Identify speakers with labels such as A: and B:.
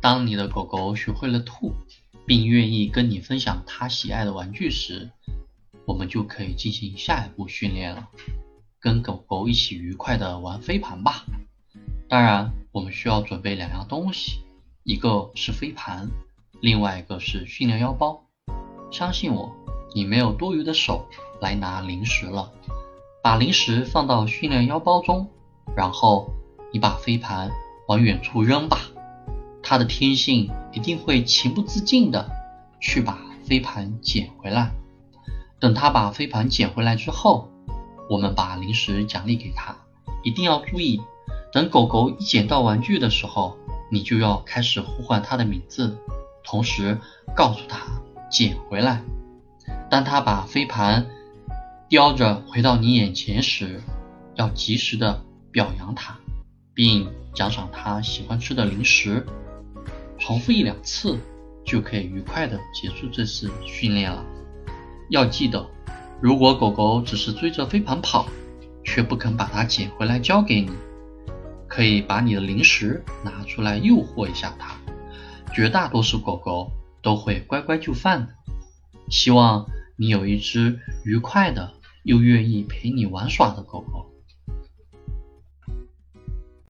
A: 当你的狗狗学会了吐，并愿意跟你分享它喜爱的玩具时，我们就可以进行下一步训练了。跟狗狗一起愉快的玩飞盘吧。当然，我们需要准备两样东西，一个是飞盘，另外一个是训练腰包。相信我，你没有多余的手来拿零食了。把零食放到训练腰包中，然后你把飞盘往远处扔吧。它的天性一定会情不自禁的去把飞盘捡回来。等它把飞盘捡回来之后，我们把零食奖励给它。一定要注意，等狗狗一捡到玩具的时候，你就要开始呼唤它的名字，同时告诉它捡回来。当它把飞盘叼着回到你眼前时，要及时的表扬它，并奖赏它喜欢吃的零食。重复一两次，就可以愉快的结束这次训练了。要记得，如果狗狗只是追着飞盘跑，却不肯把它捡回来交给你，可以把你的零食拿出来诱惑一下它。绝大多数狗狗都会乖乖就范的。希望你有一只愉快的。又愿意陪你玩耍的狗狗。